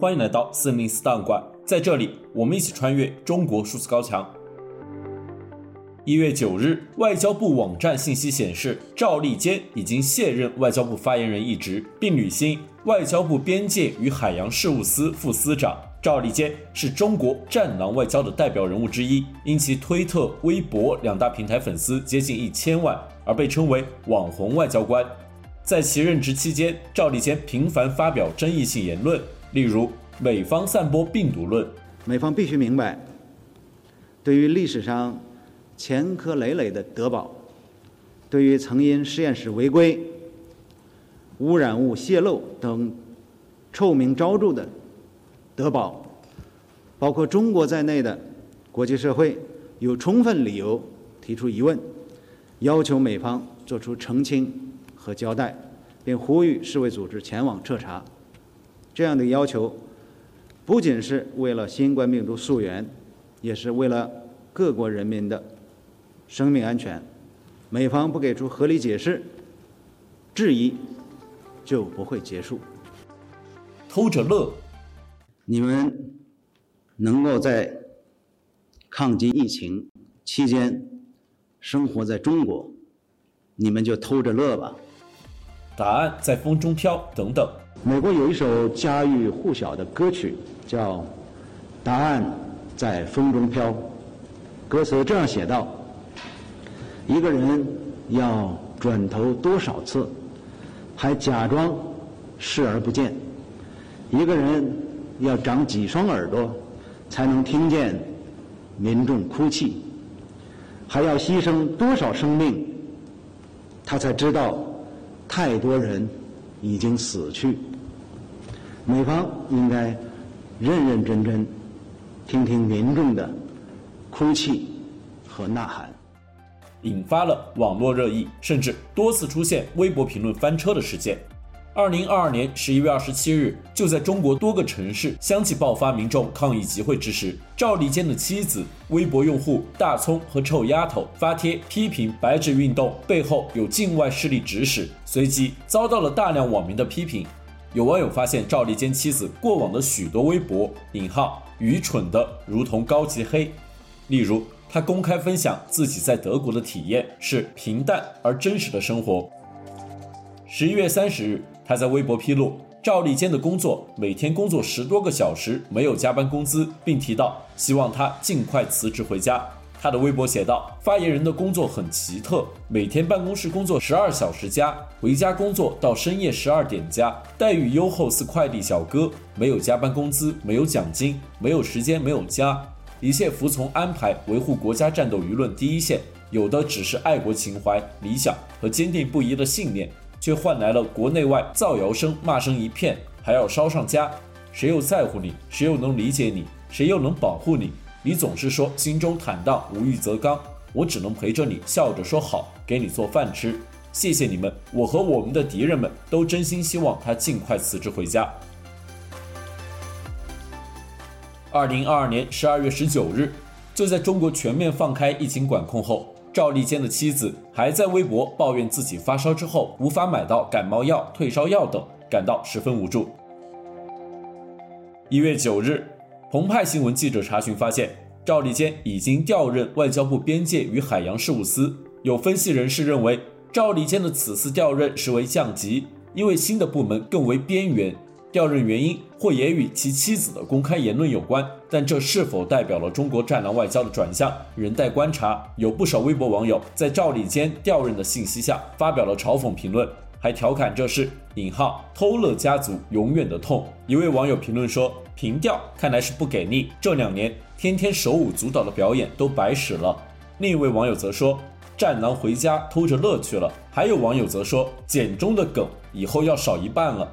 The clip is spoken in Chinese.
欢迎来到四零四档案馆，在这里，我们一起穿越中国数字高墙。一月九日，外交部网站信息显示，赵立坚已经卸任外交部发言人一职，并履新外交部边界与海洋事务司副司长。赵立坚是中国“战狼外交”的代表人物之一，因其推特、微博两大平台粉丝接近一千万，而被称为“网红外交官”。在其任职期间，赵立坚频繁发表争议性言论，例如美方散播病毒论。美方必须明白，对于历史上前科累累的德宝，对于曾因实验室违规、污染物泄漏等臭名昭著的。德宝，包括中国在内的国际社会有充分理由提出疑问，要求美方作出澄清和交代，并呼吁世卫组织前往彻查。这样的要求不仅是为了新冠病毒溯源，也是为了各国人民的生命安全。美方不给出合理解释，质疑就不会结束。偷着乐。你们能够在抗击疫情期间生活在中国，你们就偷着乐吧。答案在风中飘等等。美国有一首家喻户晓的歌曲，叫《答案在风中飘》。歌词这样写道：一个人要转头多少次，还假装视而不见。一个人。要长几双耳朵，才能听见民众哭泣；还要牺牲多少生命，他才知道太多人已经死去。美方应该认认真真听听民众的哭泣和呐喊，引发了网络热议，甚至多次出现微博评论翻车的事件。二零二二年十一月二十七日，就在中国多个城市相继爆发民众抗议集会之时，赵立坚的妻子、微博用户大葱和臭丫头发帖批评白纸运动背后有境外势力指使，随即遭到了大量网民的批评。有网友发现赵立坚妻子过往的许多微博引号愚蠢的如同高级黑，例如他公开分享自己在德国的体验是平淡而真实的生活。十一月三十日。他在微博披露赵立坚的工作，每天工作十多个小时，没有加班工资，并提到希望他尽快辞职回家。他的微博写道：“发言人的工作很奇特，每天办公室工作十二小时加，回家工作到深夜十二点加，待遇优厚似快递小哥，没有加班工资，没有奖金，没有时间，没有家，一切服从安排，维护国家战斗舆论第一线，有的只是爱国情怀、理想和坚定不移的信念。”却换来了国内外造谣声、骂声一片，还要烧上家。谁又在乎你？谁又能理解你？谁又能保护你？你总是说心中坦荡，无欲则刚。我只能陪着你，笑着说好，给你做饭吃。谢谢你们，我和我们的敌人们都真心希望他尽快辞职回家。二零二二年十二月十九日，就在中国全面放开疫情管控后。赵立坚的妻子还在微博抱怨自己发烧之后无法买到感冒药、退烧药等，感到十分无助。一月九日，澎湃新闻记者查询发现，赵立坚已经调任外交部边界与海洋事务司。有分析人士认为，赵立坚的此次调任实为降级，因为新的部门更为边缘。调任原因或也与其妻子的公开言论有关，但这是否代表了中国“战狼外交”的转向，仍待观察。有不少微博网友在赵立坚调任的信息下发表了嘲讽评论，还调侃这是“引号偷乐家族永远的痛”。一位网友评论说：“平调看来是不给力，这两年天天手舞足蹈的表演都白使了。”另一位网友则说：“战狼回家偷着乐去了。”还有网友则说：“简中的梗以后要少一半了。”